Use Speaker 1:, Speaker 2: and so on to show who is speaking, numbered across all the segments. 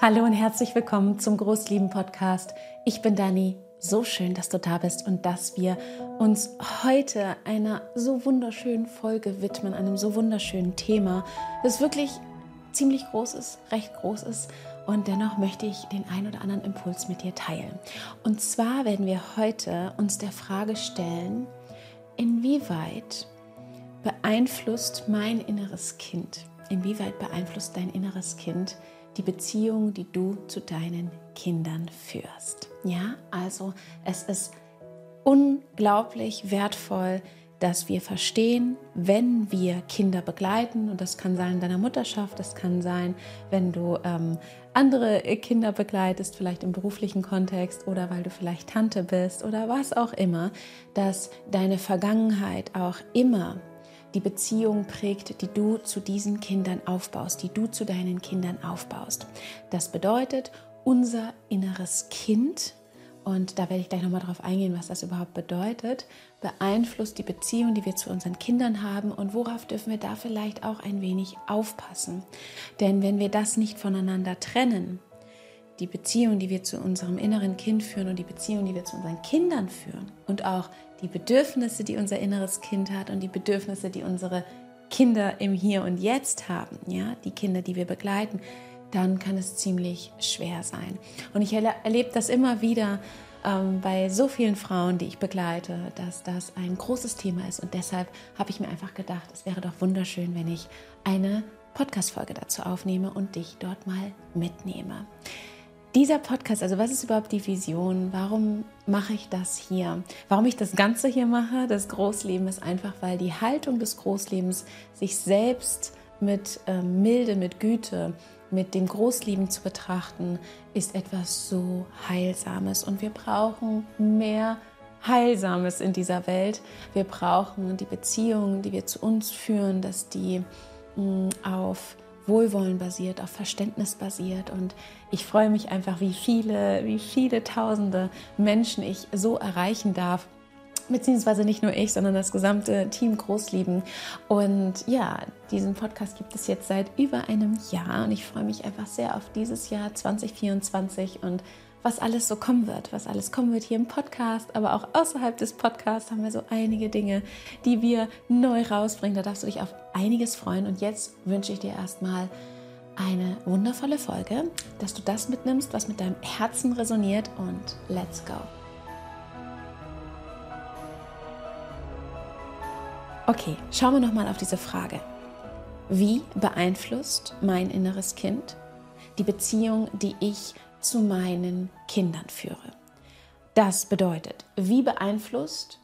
Speaker 1: Hallo und herzlich willkommen zum Großlieben Podcast. Ich bin Dani. So schön, dass du da bist und dass wir uns heute einer so wunderschönen Folge widmen, einem so wunderschönen Thema, das wirklich ziemlich groß ist, recht groß ist. Und dennoch möchte ich den ein oder anderen Impuls mit dir teilen. Und zwar werden wir heute uns der Frage stellen, inwieweit beeinflusst mein inneres Kind, inwieweit beeinflusst dein inneres Kind die Beziehung, die du zu deinen Kindern führst. Ja, also es ist unglaublich wertvoll, dass wir verstehen, wenn wir Kinder begleiten, und das kann sein in deiner Mutterschaft, das kann sein, wenn du ähm, andere Kinder begleitest, vielleicht im beruflichen Kontext oder weil du vielleicht Tante bist oder was auch immer, dass deine Vergangenheit auch immer die Beziehung prägt, die du zu diesen Kindern aufbaust, die du zu deinen Kindern aufbaust. Das bedeutet, unser inneres Kind, und da werde ich gleich nochmal darauf eingehen, was das überhaupt bedeutet, beeinflusst die Beziehung, die wir zu unseren Kindern haben und worauf dürfen wir da vielleicht auch ein wenig aufpassen. Denn wenn wir das nicht voneinander trennen, die Beziehung, die wir zu unserem inneren Kind führen und die Beziehung, die wir zu unseren Kindern führen und auch die Bedürfnisse, die unser inneres Kind hat und die Bedürfnisse, die unsere Kinder im Hier und Jetzt haben, ja, die Kinder, die wir begleiten, dann kann es ziemlich schwer sein. Und ich erlebe das immer wieder ähm, bei so vielen Frauen, die ich begleite, dass das ein großes Thema ist. Und deshalb habe ich mir einfach gedacht, es wäre doch wunderschön, wenn ich eine Podcast-Folge dazu aufnehme und dich dort mal mitnehme. Dieser Podcast, also was ist überhaupt die Vision? Warum mache ich das hier? Warum ich das Ganze hier mache, das Großleben, ist einfach, weil die Haltung des Großlebens, sich selbst mit äh, Milde, mit Güte, mit dem Großleben zu betrachten, ist etwas so Heilsames. Und wir brauchen mehr Heilsames in dieser Welt. Wir brauchen die Beziehungen, die wir zu uns führen, dass die mh, mm, auf Wohlwollen basiert, auf Verständnis basiert. Und ich freue mich einfach, wie viele, wie viele tausende Menschen ich so erreichen darf. Beziehungsweise nicht nur ich, sondern das gesamte Team Großlieben. Und ja, diesen Podcast gibt es jetzt seit über einem Jahr und ich freue mich einfach sehr auf dieses Jahr 2024 und was alles so kommen wird, was alles kommen wird hier im Podcast, aber auch außerhalb des Podcasts haben wir so einige Dinge, die wir neu rausbringen. Da darfst du dich auf einiges freuen. Und jetzt wünsche ich dir erstmal eine wundervolle Folge, dass du das mitnimmst, was mit deinem Herzen resoniert und let's go. Okay, schauen wir nochmal auf diese Frage. Wie beeinflusst mein inneres Kind die Beziehung, die ich zu meinen Kindern führe. Das bedeutet, wie beeinflusst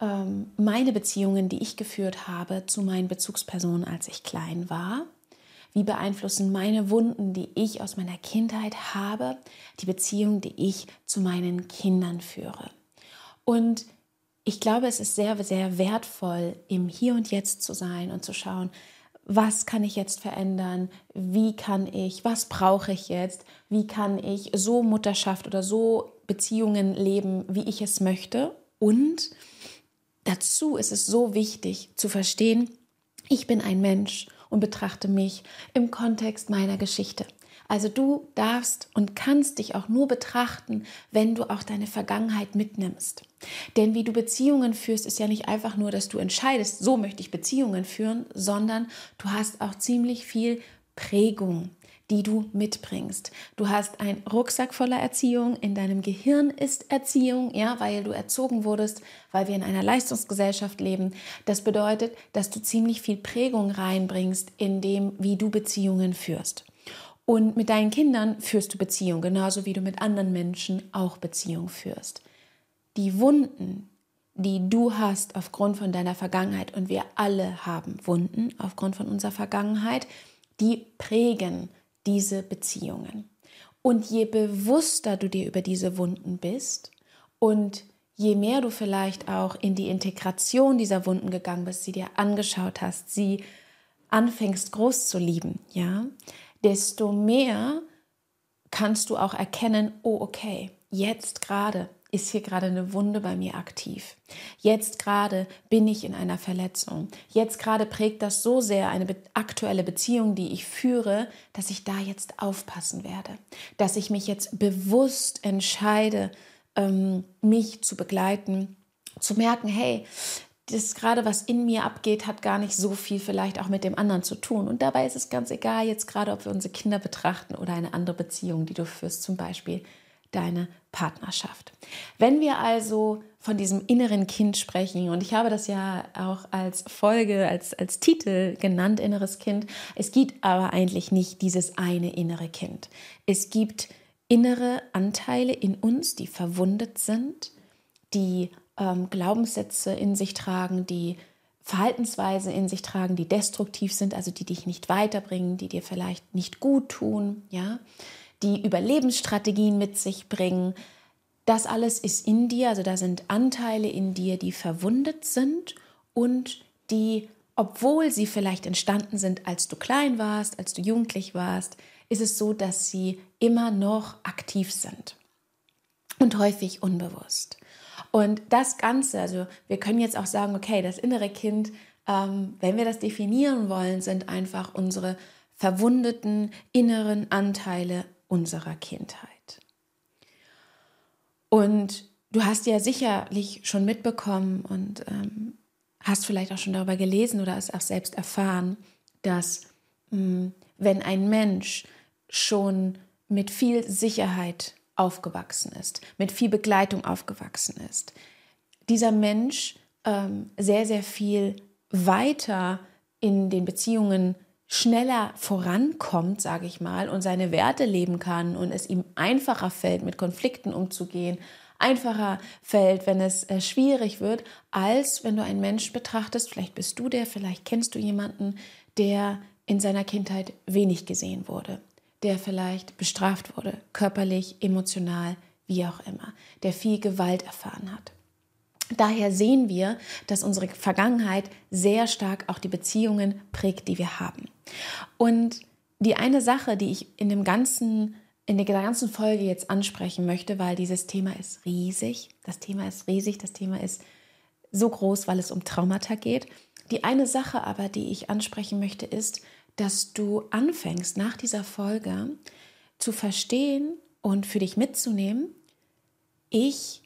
Speaker 1: ähm, meine Beziehungen, die ich geführt habe, zu meinen Bezugspersonen, als ich klein war? Wie beeinflussen meine Wunden, die ich aus meiner Kindheit habe, die Beziehung, die ich zu meinen Kindern führe? Und ich glaube, es ist sehr, sehr wertvoll, im Hier und Jetzt zu sein und zu schauen, was kann ich jetzt verändern, wie kann ich, was brauche ich jetzt, wie kann ich so Mutterschaft oder so Beziehungen leben, wie ich es möchte. Und dazu ist es so wichtig zu verstehen, ich bin ein Mensch und betrachte mich im Kontext meiner Geschichte. Also du darfst und kannst dich auch nur betrachten, wenn du auch deine Vergangenheit mitnimmst. Denn wie du Beziehungen führst, ist ja nicht einfach nur, dass du entscheidest, so möchte ich Beziehungen führen, sondern du hast auch ziemlich viel Prägung die du mitbringst. Du hast einen Rucksack voller Erziehung, in deinem Gehirn ist Erziehung, ja, weil du erzogen wurdest, weil wir in einer Leistungsgesellschaft leben. Das bedeutet, dass du ziemlich viel Prägung reinbringst in dem, wie du Beziehungen führst. Und mit deinen Kindern führst du Beziehung, genauso wie du mit anderen Menschen auch Beziehung führst. Die Wunden, die du hast aufgrund von deiner Vergangenheit, und wir alle haben Wunden aufgrund von unserer Vergangenheit, die prägen diese Beziehungen. Und je bewusster du dir über diese Wunden bist und je mehr du vielleicht auch in die Integration dieser Wunden gegangen bist, sie dir angeschaut hast, sie anfängst groß zu lieben, ja, desto mehr kannst du auch erkennen, oh okay, jetzt gerade ist hier gerade eine Wunde bei mir aktiv. Jetzt gerade bin ich in einer Verletzung. Jetzt gerade prägt das so sehr eine aktuelle Beziehung, die ich führe, dass ich da jetzt aufpassen werde. Dass ich mich jetzt bewusst entscheide, ähm, mich zu begleiten, zu merken, hey, das gerade, was in mir abgeht, hat gar nicht so viel vielleicht auch mit dem anderen zu tun. Und dabei ist es ganz egal, jetzt gerade, ob wir unsere Kinder betrachten oder eine andere Beziehung, die du führst, zum Beispiel deine Partnerschaft. Wenn wir also von diesem inneren Kind sprechen, und ich habe das ja auch als Folge, als, als Titel genannt, inneres Kind, es gibt aber eigentlich nicht dieses eine innere Kind. Es gibt innere Anteile in uns, die verwundet sind, die ähm, Glaubenssätze in sich tragen, die Verhaltensweise in sich tragen, die destruktiv sind, also die dich nicht weiterbringen, die dir vielleicht nicht gut tun, ja, die Überlebensstrategien mit sich bringen. Das alles ist in dir, also da sind Anteile in dir, die verwundet sind und die, obwohl sie vielleicht entstanden sind, als du klein warst, als du jugendlich warst, ist es so, dass sie immer noch aktiv sind und häufig unbewusst. Und das Ganze, also wir können jetzt auch sagen, okay, das innere Kind, ähm, wenn wir das definieren wollen, sind einfach unsere verwundeten inneren Anteile unserer Kindheit. Und du hast ja sicherlich schon mitbekommen und ähm, hast vielleicht auch schon darüber gelesen oder es auch selbst erfahren, dass mh, hm, wenn ein Mensch schon mit viel Sicherheit aufgewachsen ist, mit viel Begleitung aufgewachsen ist, dieser Mensch ähm, sehr, sehr viel weiter in den Beziehungen schneller vorankommt, sage ich mal, und seine Werte leben kann und es ihm einfacher fällt, mit Konflikten umzugehen, einfacher fällt, wenn es äh, schwierig wird, als wenn du einen Menschen betrachtest, vielleicht bist du der, vielleicht kennst du jemanden, der in seiner Kindheit wenig gesehen wurde, der vielleicht bestraft wurde, körperlich, emotional, wie auch immer, der viel Gewalt erfahren hat. Daher sehen wir, dass unsere Vergangenheit sehr stark auch die Beziehungen prägt, die wir haben. Und die eine Sache, die ich in dem ganzen in der ganzen Folge jetzt ansprechen möchte, weil dieses Thema ist riesig. Das Thema ist riesig, das Thema ist so groß, weil es um Traumata geht. Die eine Sache aber, die ich ansprechen möchte, ist, dass du anfängst nach dieser Folge zu verstehen und für dich mitzunehmen, ich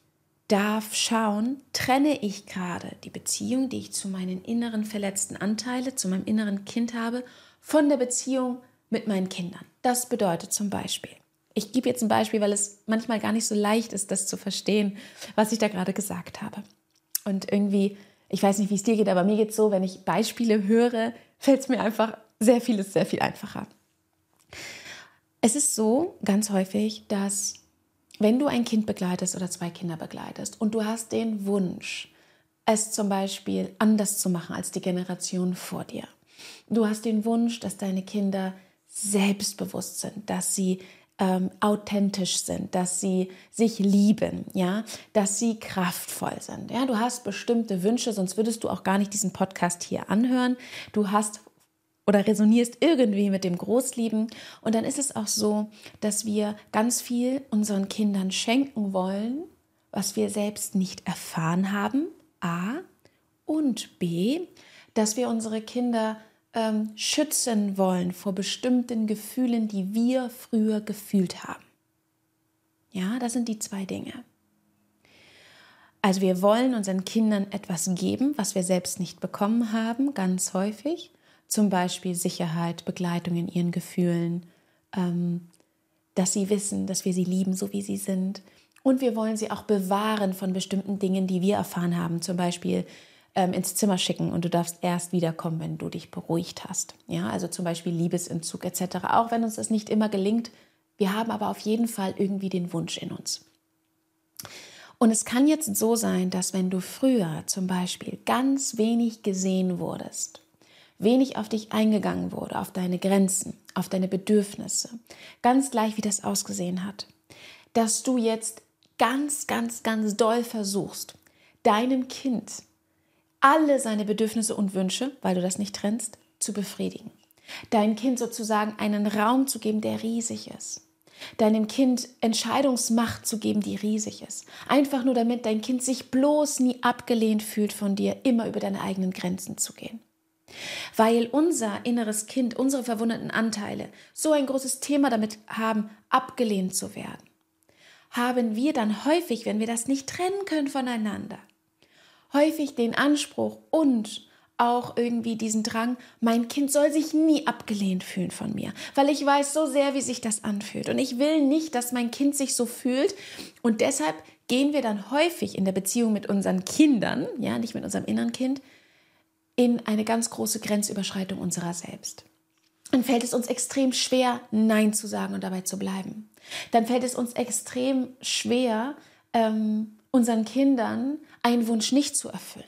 Speaker 1: darf schauen, trenne ich gerade die Beziehung, die ich zu meinen inneren verletzten Anteilen, zu meinem inneren Kind habe, von der Beziehung mit meinen Kindern. Das bedeutet zum Beispiel, ich gebe jetzt ein Beispiel, weil es manchmal gar nicht so leicht ist, das zu verstehen, was ich da gerade gesagt habe. Und irgendwie, ich weiß nicht, wie es dir geht, aber mir geht es so, wenn ich Beispiele höre, fällt es mir einfach sehr vieles sehr viel einfacher. Es ist so ganz häufig, dass wenn du ein Kind begleitest oder zwei Kinder begleitest und du hast den Wunsch, es zum Beispiel anders zu machen als die Generation vor dir. Du hast den Wunsch, dass deine Kinder selbstbewusst sind, dass sie ähm, authentisch sind, dass sie sich lieben, ja, dass sie kraftvoll sind. Ja, du hast bestimmte Wünsche, sonst würdest du auch gar nicht diesen Podcast hier anhören. Du hast oder resonierst irgendwie mit dem Großlieben. Und dann ist es auch so, dass wir ganz viel unseren Kindern schenken wollen, was wir selbst nicht erfahren haben. A. Und B, dass wir unsere Kinder ähm, schützen wollen vor bestimmten Gefühlen, die wir früher gefühlt haben. Ja, das sind die zwei Dinge. Also wir wollen unseren Kindern etwas geben, was wir selbst nicht bekommen haben, ganz häufig zum Beispiel Sicherheit, Begleitung in ihren Gefühlen, ähm, dass sie wissen, dass wir sie lieben, so wie sie sind. Und wir wollen sie auch bewahren von bestimmten Dingen, die wir erfahren haben, zum Beispiel ähm, ins Zimmer schicken und du darfst erst wiederkommen, wenn du dich beruhigt hast. Ja, also zum Beispiel Liebesentzug etc. Auch wenn uns das nicht immer gelingt, wir haben aber auf jeden Fall irgendwie den Wunsch in uns. Und es kann jetzt so sein, dass wenn du früher zum Beispiel ganz wenig gesehen wurdest, wenig auf dich eingegangen wurde, auf deine Grenzen, auf deine Bedürfnisse, ganz gleich wie das ausgesehen hat, dass du jetzt ganz, ganz, ganz doll versuchst, deinem Kind alle seine Bedürfnisse und Wünsche, weil du das nicht trennst, zu befriedigen. Dein Kind sozusagen einen Raum zu geben, der riesig ist. deinem Kind Entscheidungsmacht zu geben, die riesig ist. Einfach nur damit dein Kind sich bloß nie abgelehnt fühlt von dir, immer über deine eigenen Grenzen zu gehen. Weil unser inneres Kind, unsere verwundeten Anteile so ein großes Thema damit haben, abgelehnt zu werden, haben wir dann häufig, wenn wir das nicht trennen können voneinander, häufig den Anspruch und auch irgendwie diesen Drang, mein Kind soll sich nie abgelehnt fühlen von mir, weil ich weiß so sehr, wie sich das anfühlt. Und ich will nicht, dass mein Kind sich so fühlt. Und deshalb gehen wir dann häufig in der Beziehung mit unseren Kindern, ja, nicht mit unserem inneren Kind, in eine ganz große Grenzüberschreitung unserer selbst. Dann fällt es uns extrem schwer, Nein zu sagen und dabei zu bleiben. Dann fällt es uns extrem schwer, ähm, unseren Kindern einen Wunsch nicht zu erfüllen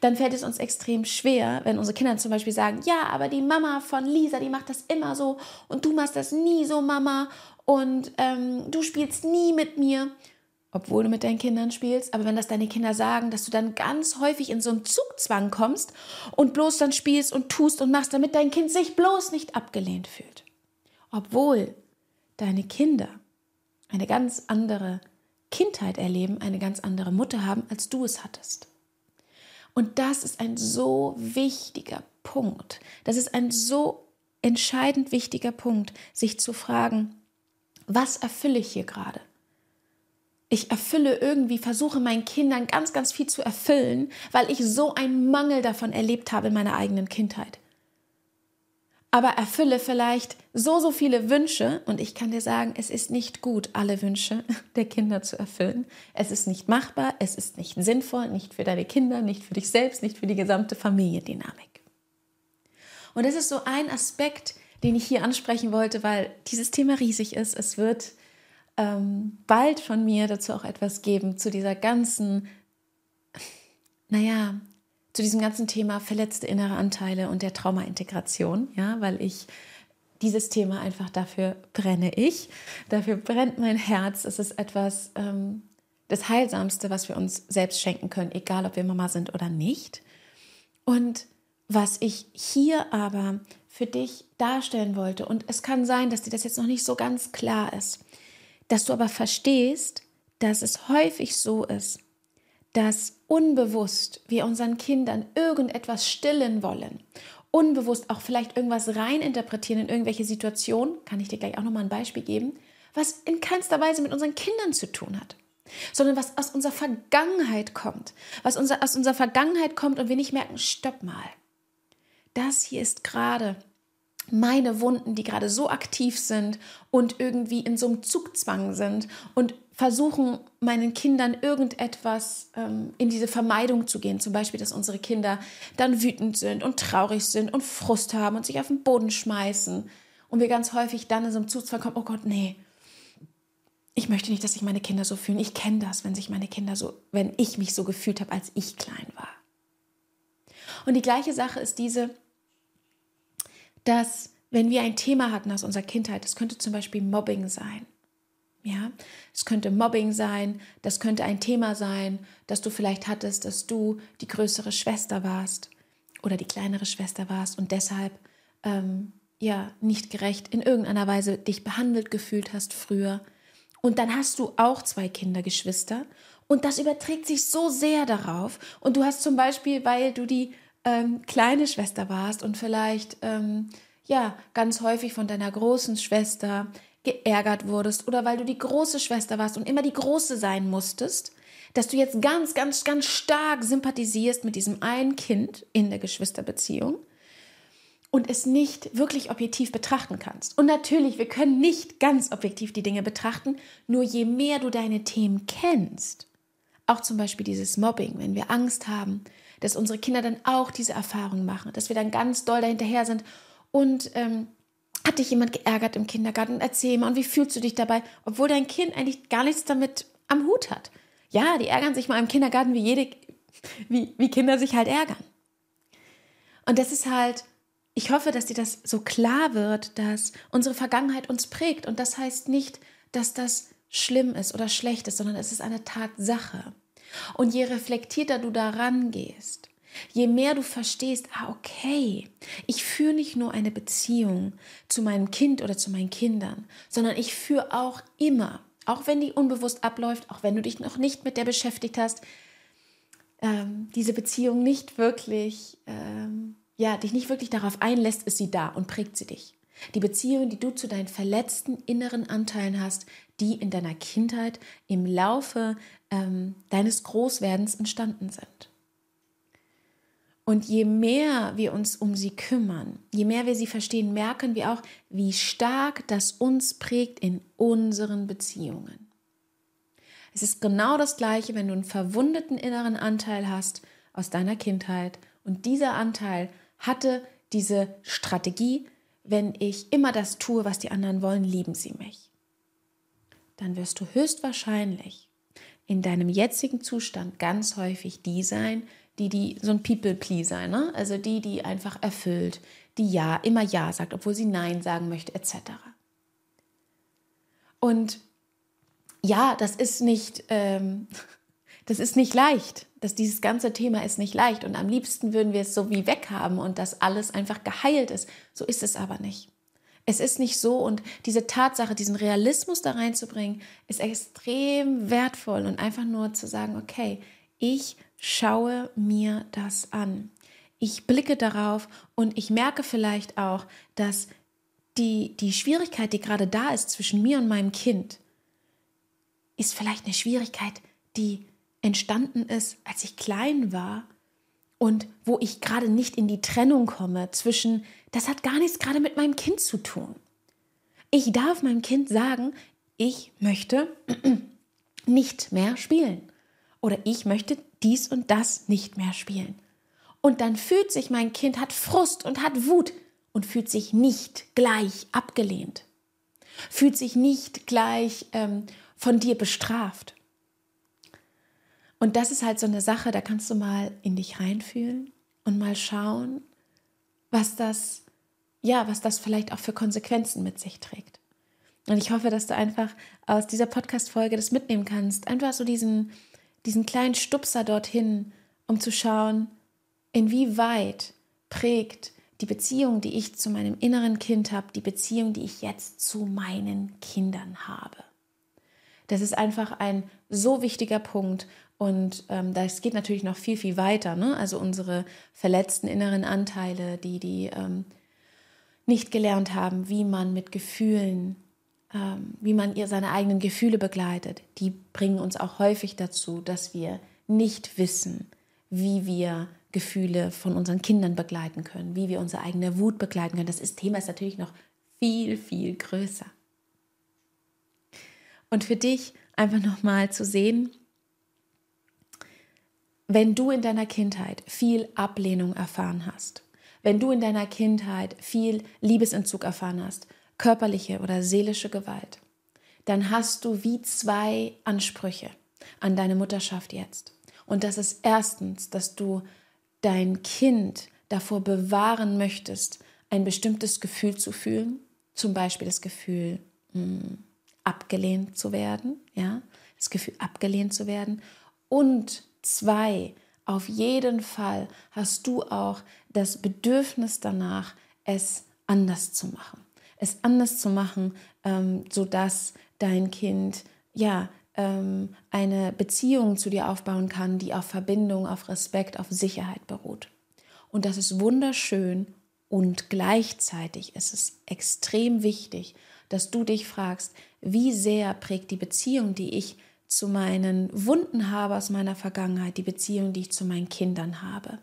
Speaker 1: dann fällt es uns extrem schwer, wenn unsere Kinder zum Beispiel sagen, ja, aber die Mama von Lisa, die macht das immer so und du machst das nie so, Mama, und ähm, du spielst nie mit mir, obwohl du mit deinen Kindern spielst. Aber wenn das deine Kinder sagen, dass du dann ganz häufig in so einen Zugzwang kommst und bloß dann spielst und tust und machst, damit dein Kind sich bloß nicht abgelehnt fühlt. Obwohl deine Kinder eine ganz andere Kindheit erleben, eine ganz andere Mutter haben, als du es hattest. Und das ist ein so wichtiger Punkt. Das ist ein so entscheidend wichtiger Punkt, sich zu fragen, was erfülle ich hier gerade? Ich erfülle irgendwie, versuche meinen Kindern ganz, ganz viel zu erfüllen, weil ich so einen Mangel davon erlebt habe in meiner eigenen Kindheit aber erfülle vielleicht so, so viele Wünsche. Und ich kann dir sagen, es ist nicht gut, alle Wünsche der Kinder zu erfüllen. Es ist nicht machbar, es ist nicht sinnvoll, nicht für deine Kinder, nicht für dich selbst, nicht für die gesamte Familiendynamik. Und das ist so ein Aspekt, den ich hier ansprechen wollte, weil dieses Thema riesig ist. Es wird ähm, bald von mir dazu auch etwas geben, zu dieser ganzen, naja, zu diesem ganzen Thema verletzte innere Anteile und der Traumaintegration, ja, weil ich dieses Thema einfach dafür brenne ich, dafür brennt mein Herz. Es ist etwas ähm, das Heilsamste, was wir uns selbst schenken können, egal ob wir Mama sind oder nicht. Und was ich hier aber für dich darstellen wollte, und es kann sein, dass dir das jetzt noch nicht so ganz klar ist, dass du aber verstehst, dass es häufig so ist, dass unbewusst wir unseren Kindern irgendetwas stillen wollen, unbewusst auch vielleicht irgendwas reininterpretieren in irgendwelche Situationen, kann ich dir gleich auch nochmal ein Beispiel geben, was in keinster Weise mit unseren Kindern zu tun hat, sondern was aus unserer Vergangenheit kommt, was unser, aus unserer Vergangenheit kommt und wir nicht merken, stopp mal, das hier ist gerade meine Wunden, die gerade so aktiv sind und irgendwie in so einem Zugzwang sind und versuchen, meinen Kindern irgendetwas ähm, in diese Vermeidung zu gehen. Zum Beispiel, dass unsere Kinder dann wütend sind und traurig sind und Frust haben und sich auf den Boden schmeißen. Und wir ganz häufig dann in so einem Zugzwang kommen, oh Gott, nee, ich möchte nicht, dass sich meine Kinder so fühlen. Ich kenne das, wenn sich meine Kinder so, wenn ich mich so gefühlt habe, als ich klein war. Und die gleiche Sache ist diese, dass wenn wir ein Thema hatten aus unserer Kindheit, das könnte zum Beispiel Mobbing sein. Ja, es könnte Mobbing sein, das könnte ein Thema sein, dass du vielleicht hattest, dass du die größere Schwester warst oder die kleinere Schwester warst und deshalb ähm, ja nicht gerecht in irgendeiner Weise dich behandelt gefühlt hast früher. Und dann hast du auch zwei Kindergeschwister und das überträgt sich so sehr darauf. Und du hast zum Beispiel, weil du die ähm, kleine Schwester warst und vielleicht ähm, ja ganz häufig von deiner großen Schwester geärgert wurdest oder weil du die große Schwester warst und immer die große sein musstest, dass du jetzt ganz, ganz, ganz stark sympathisierst mit diesem einen Kind in der Geschwisterbeziehung und es nicht wirklich objektiv betrachten kannst. Und natürlich, wir können nicht ganz objektiv die Dinge betrachten, nur je mehr du deine Themen kennst, auch zum Beispiel dieses Mobbing, wenn wir Angst haben, dass unsere Kinder dann auch diese Erfahrung machen, dass wir dann ganz doll dahinterher sind und ähm, hat dich jemand geärgert im Kindergarten? Erzähl mal, und wie fühlst du dich dabei, obwohl dein Kind eigentlich gar nichts damit am Hut hat? Ja, die ärgern sich mal im Kindergarten, wie jede, wie, wie Kinder sich halt ärgern. Und das ist halt, ich hoffe, dass dir das so klar wird, dass unsere Vergangenheit uns prägt. Und das heißt nicht, dass das schlimm ist oder schlecht ist, sondern es ist eine Tatsache. Und je reflektierter du daran gehst, Je mehr du verstehst, ah, okay, ich führe nicht nur eine Beziehung zu meinem Kind oder zu meinen Kindern, sondern ich führe auch immer, auch wenn die unbewusst abläuft, auch wenn du dich noch nicht mit der beschäftigt hast, ähm, diese Beziehung nicht wirklich, ähm, ja, dich nicht wirklich darauf einlässt, ist sie da und prägt sie dich. Die Beziehung, die du zu deinen verletzten inneren Anteilen hast, die in deiner Kindheit im Laufe ähm, deines Großwerdens entstanden sind. Und je mehr wir uns um sie kümmern, je mehr wir sie verstehen, merken wir auch, wie stark das uns prägt in unseren Beziehungen. Es ist genau das Gleiche, wenn du einen verwundeten inneren Anteil hast aus deiner Kindheit und dieser Anteil hatte diese Strategie, wenn ich immer das tue, was die anderen wollen, lieben sie mich. Dann wirst du höchstwahrscheinlich in deinem jetzigen Zustand ganz häufig die sein, die, die so ein People-Pleaser, ne? also die, die einfach erfüllt, die Ja, immer Ja sagt, obwohl sie Nein sagen möchte, etc. Und ja, das ist nicht, ähm, das ist nicht leicht. Das, dieses ganze Thema ist nicht leicht. Und am liebsten würden wir es so wie weghaben und dass alles einfach geheilt ist. So ist es aber nicht. Es ist nicht so und diese Tatsache, diesen Realismus da reinzubringen, ist extrem wertvoll und einfach nur zu sagen, okay, ich schaue mir das an. Ich blicke darauf und ich merke vielleicht auch, dass die, die Schwierigkeit, die gerade da ist zwischen mir und meinem Kind, ist vielleicht eine Schwierigkeit, die entstanden ist, als ich klein war und wo ich gerade nicht in die Trennung komme zwischen, das hat gar nichts gerade mit meinem Kind zu tun. Ich darf meinem Kind sagen, ich möchte nicht mehr spielen oder ich möchte dies und das nicht mehr spielen. Und dann fühlt sich mein Kind, hat Frust und hat Wut und fühlt sich nicht gleich abgelehnt, fühlt sich nicht gleich ähm, von dir bestraft. Und das ist halt so eine Sache, da kannst du mal in dich reinfühlen und mal schauen, was das, ja, was das vielleicht auch für Konsequenzen mit sich trägt. Und ich hoffe, dass du einfach aus dieser Podcast-Folge das mitnehmen kannst. Einfach so diesen, diesen kleinen Stupser dorthin, um zu schauen, inwieweit prägt die Beziehung, die ich zu meinem inneren Kind habe, die Beziehung, die ich jetzt zu meinen Kindern habe. Das ist einfach ein so wichtiger Punkt. Und ähm, das geht natürlich noch viel, viel weiter. Ne? Also unsere verletzten inneren Anteile, die, die ähm, nicht gelernt haben, wie man mit Gefühlen, ähm, wie man ihr seine eigenen Gefühle begleitet, die bringen uns auch häufig dazu, dass wir nicht wissen, wie wir Gefühle von unseren Kindern begleiten können, wie wir unsere eigene Wut begleiten können. Das ist, Thema ist natürlich noch viel, viel größer. Und für dich einfach nochmal zu sehen, wenn du in deiner Kindheit viel Ablehnung erfahren hast, wenn du in deiner Kindheit viel Liebesentzug erfahren hast, körperliche oder seelische Gewalt, dann hast du wie zwei Ansprüche an deine Mutterschaft jetzt. Und das ist erstens, dass du dein Kind davor bewahren möchtest, ein bestimmtes Gefühl zu fühlen, zum Beispiel das Gefühl, mh, hm, abgelehnt zu werden, ja, das Gefühl abgelehnt zu werden. Und zwei, auf jeden Fall hast du auch das Bedürfnis danach, es anders zu machen. Es anders zu machen, ähm, sodass dein Kind ja ähm, eine Beziehung zu dir aufbauen kann, die auf Verbindung, auf Respekt, auf Sicherheit beruht. Und das ist wunderschön und gleichzeitig ist es extrem wichtig, dass du dich fragst, wie sehr prägt die Beziehung, die ich zu meinen Wunden habe aus meiner Vergangenheit, die Beziehung, die ich zu meinen Kindern habe.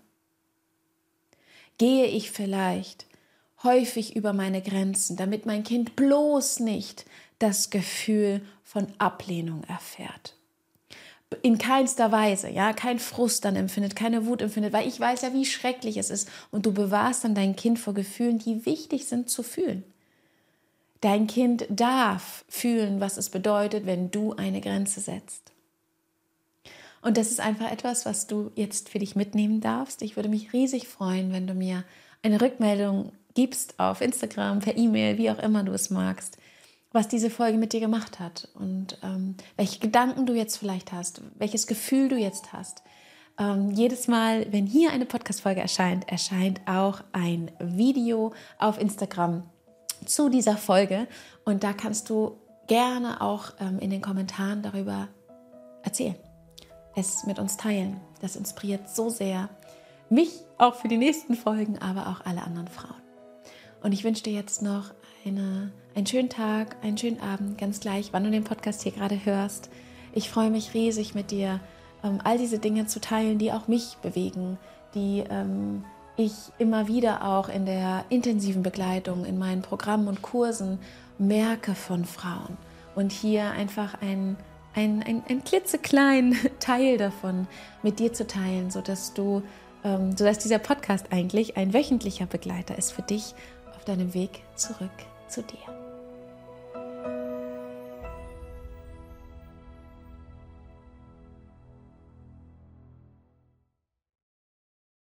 Speaker 1: Gehe ich vielleicht häufig über meine Grenzen, damit mein Kind bloß nicht das Gefühl von Ablehnung erfährt. In keinster Weise, ja, kein Frust dann empfindet, keine Wut empfindet, weil ich weiß ja, wie schrecklich es ist und du bewahrst dann dein Kind vor Gefühlen, die wichtig sind zu fühlen. Dein Kind darf fühlen, was es bedeutet, wenn du eine Grenze setzt. Und das ist einfach etwas, was du jetzt für dich mitnehmen darfst. Ich würde mich riesig freuen, wenn du mir eine Rückmeldung gibst auf Instagram, per E-Mail, wie auch immer du es magst, was diese Folge mit dir gemacht hat und ähm, welche Gedanken du jetzt vielleicht hast, welches Gefühl du jetzt hast. Ähm, jedes Mal, wenn hier eine Podcast-Folge erscheint, erscheint auch ein Video auf Instagram zu dieser Folge. Und da kannst du gerne auch ähm, in den Kommentaren darüber erzählen, es mit uns teilen. Das inspiriert so sehr mich auch für die nächsten Folgen, aber auch alle anderen Frauen. Und ich wünsche dir jetzt noch eine, einen schönen Tag, einen schönen Abend, ganz gleich, wann du den Podcast hier gerade hörst. Ich freue mich riesig mit dir, ähm, all diese Dinge zu teilen, die auch mich bewegen, die ähm, ich immer wieder auch in der intensiven Begleitung in meinen Programmen und Kursen merke von Frauen. Und hier einfach ein, ein, ein, ein klitzekleinen Teil davon mit dir zu teilen, sodass du, ähm, sodass dieser Podcast eigentlich ein wöchentlicher Begleiter ist für dich auf deinem Weg zurück zu dir.